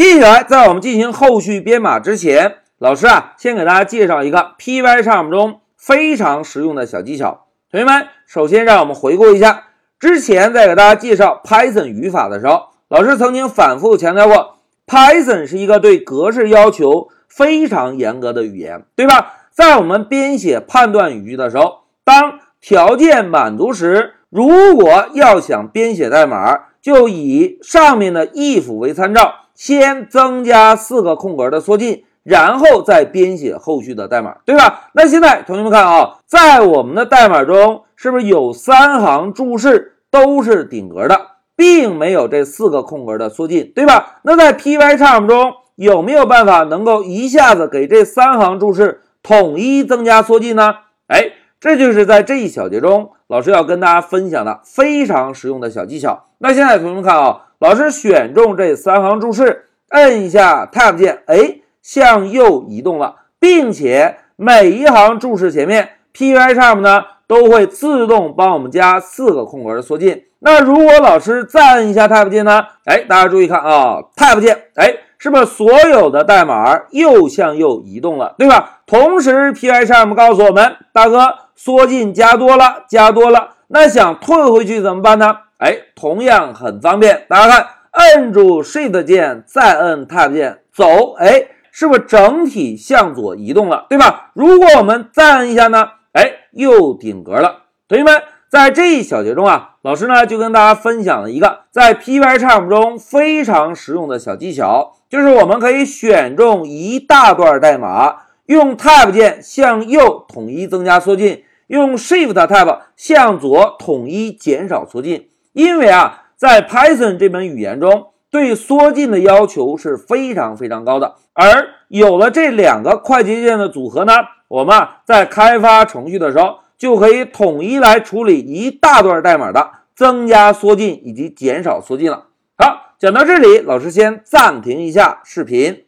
接下来，在我们进行后续编码之前，老师啊，先给大家介绍一个 Pycharm 中非常实用的小技巧。同学们，首先让我们回顾一下之前在给大家介绍 Python 语法的时候，老师曾经反复强调过，Python 是一个对格式要求非常严格的语言，对吧？在我们编写判断语句的时候，当条件满足时，如果要想编写代码，就以上面的 if 为参照，先增加四个空格的缩进，然后再编写后续的代码，对吧？那现在同学们看啊，在我们的代码中，是不是有三行注释都是顶格的，并没有这四个空格的缩进，对吧？那在 Pycharm 中有没有办法能够一下子给这三行注释统一增加缩进呢？哎，这就是在这一小节中，老师要跟大家分享的非常实用的小技巧。那现在同学们看啊，老师选中这三行注释，摁一下 Tab 键，哎，向右移动了，并且每一行注释前面 Pycharm 呢都会自动帮我们加四个空格的缩进。那如果老师再摁一下 Tab 键呢？哎，大家注意看啊，Tab 键，哎，是不是所有的代码又向右移动了，对吧？同时 Pycharm 告诉我们，大哥缩进加多了，加多了，那想退回去怎么办呢？哎，同样很方便。大家看，摁住 Shift 键，再摁 Tab 键，走。哎，是不是整体向左移动了，对吧？如果我们再摁一下呢？哎，又顶格了。同学们，在这一小节中啊，老师呢就跟大家分享了一个在 Pycharm 中非常实用的小技巧，就是我们可以选中一大段代码，用 Tab 键向右统一增加缩进，用 Shift Tab 向左统一减少缩进。因为啊，在 Python 这门语言中，对缩进的要求是非常非常高的。而有了这两个快捷键的组合呢，我们啊在开发程序的时候，就可以统一来处理一大段代码的增加缩进以及减少缩进了。好，讲到这里，老师先暂停一下视频。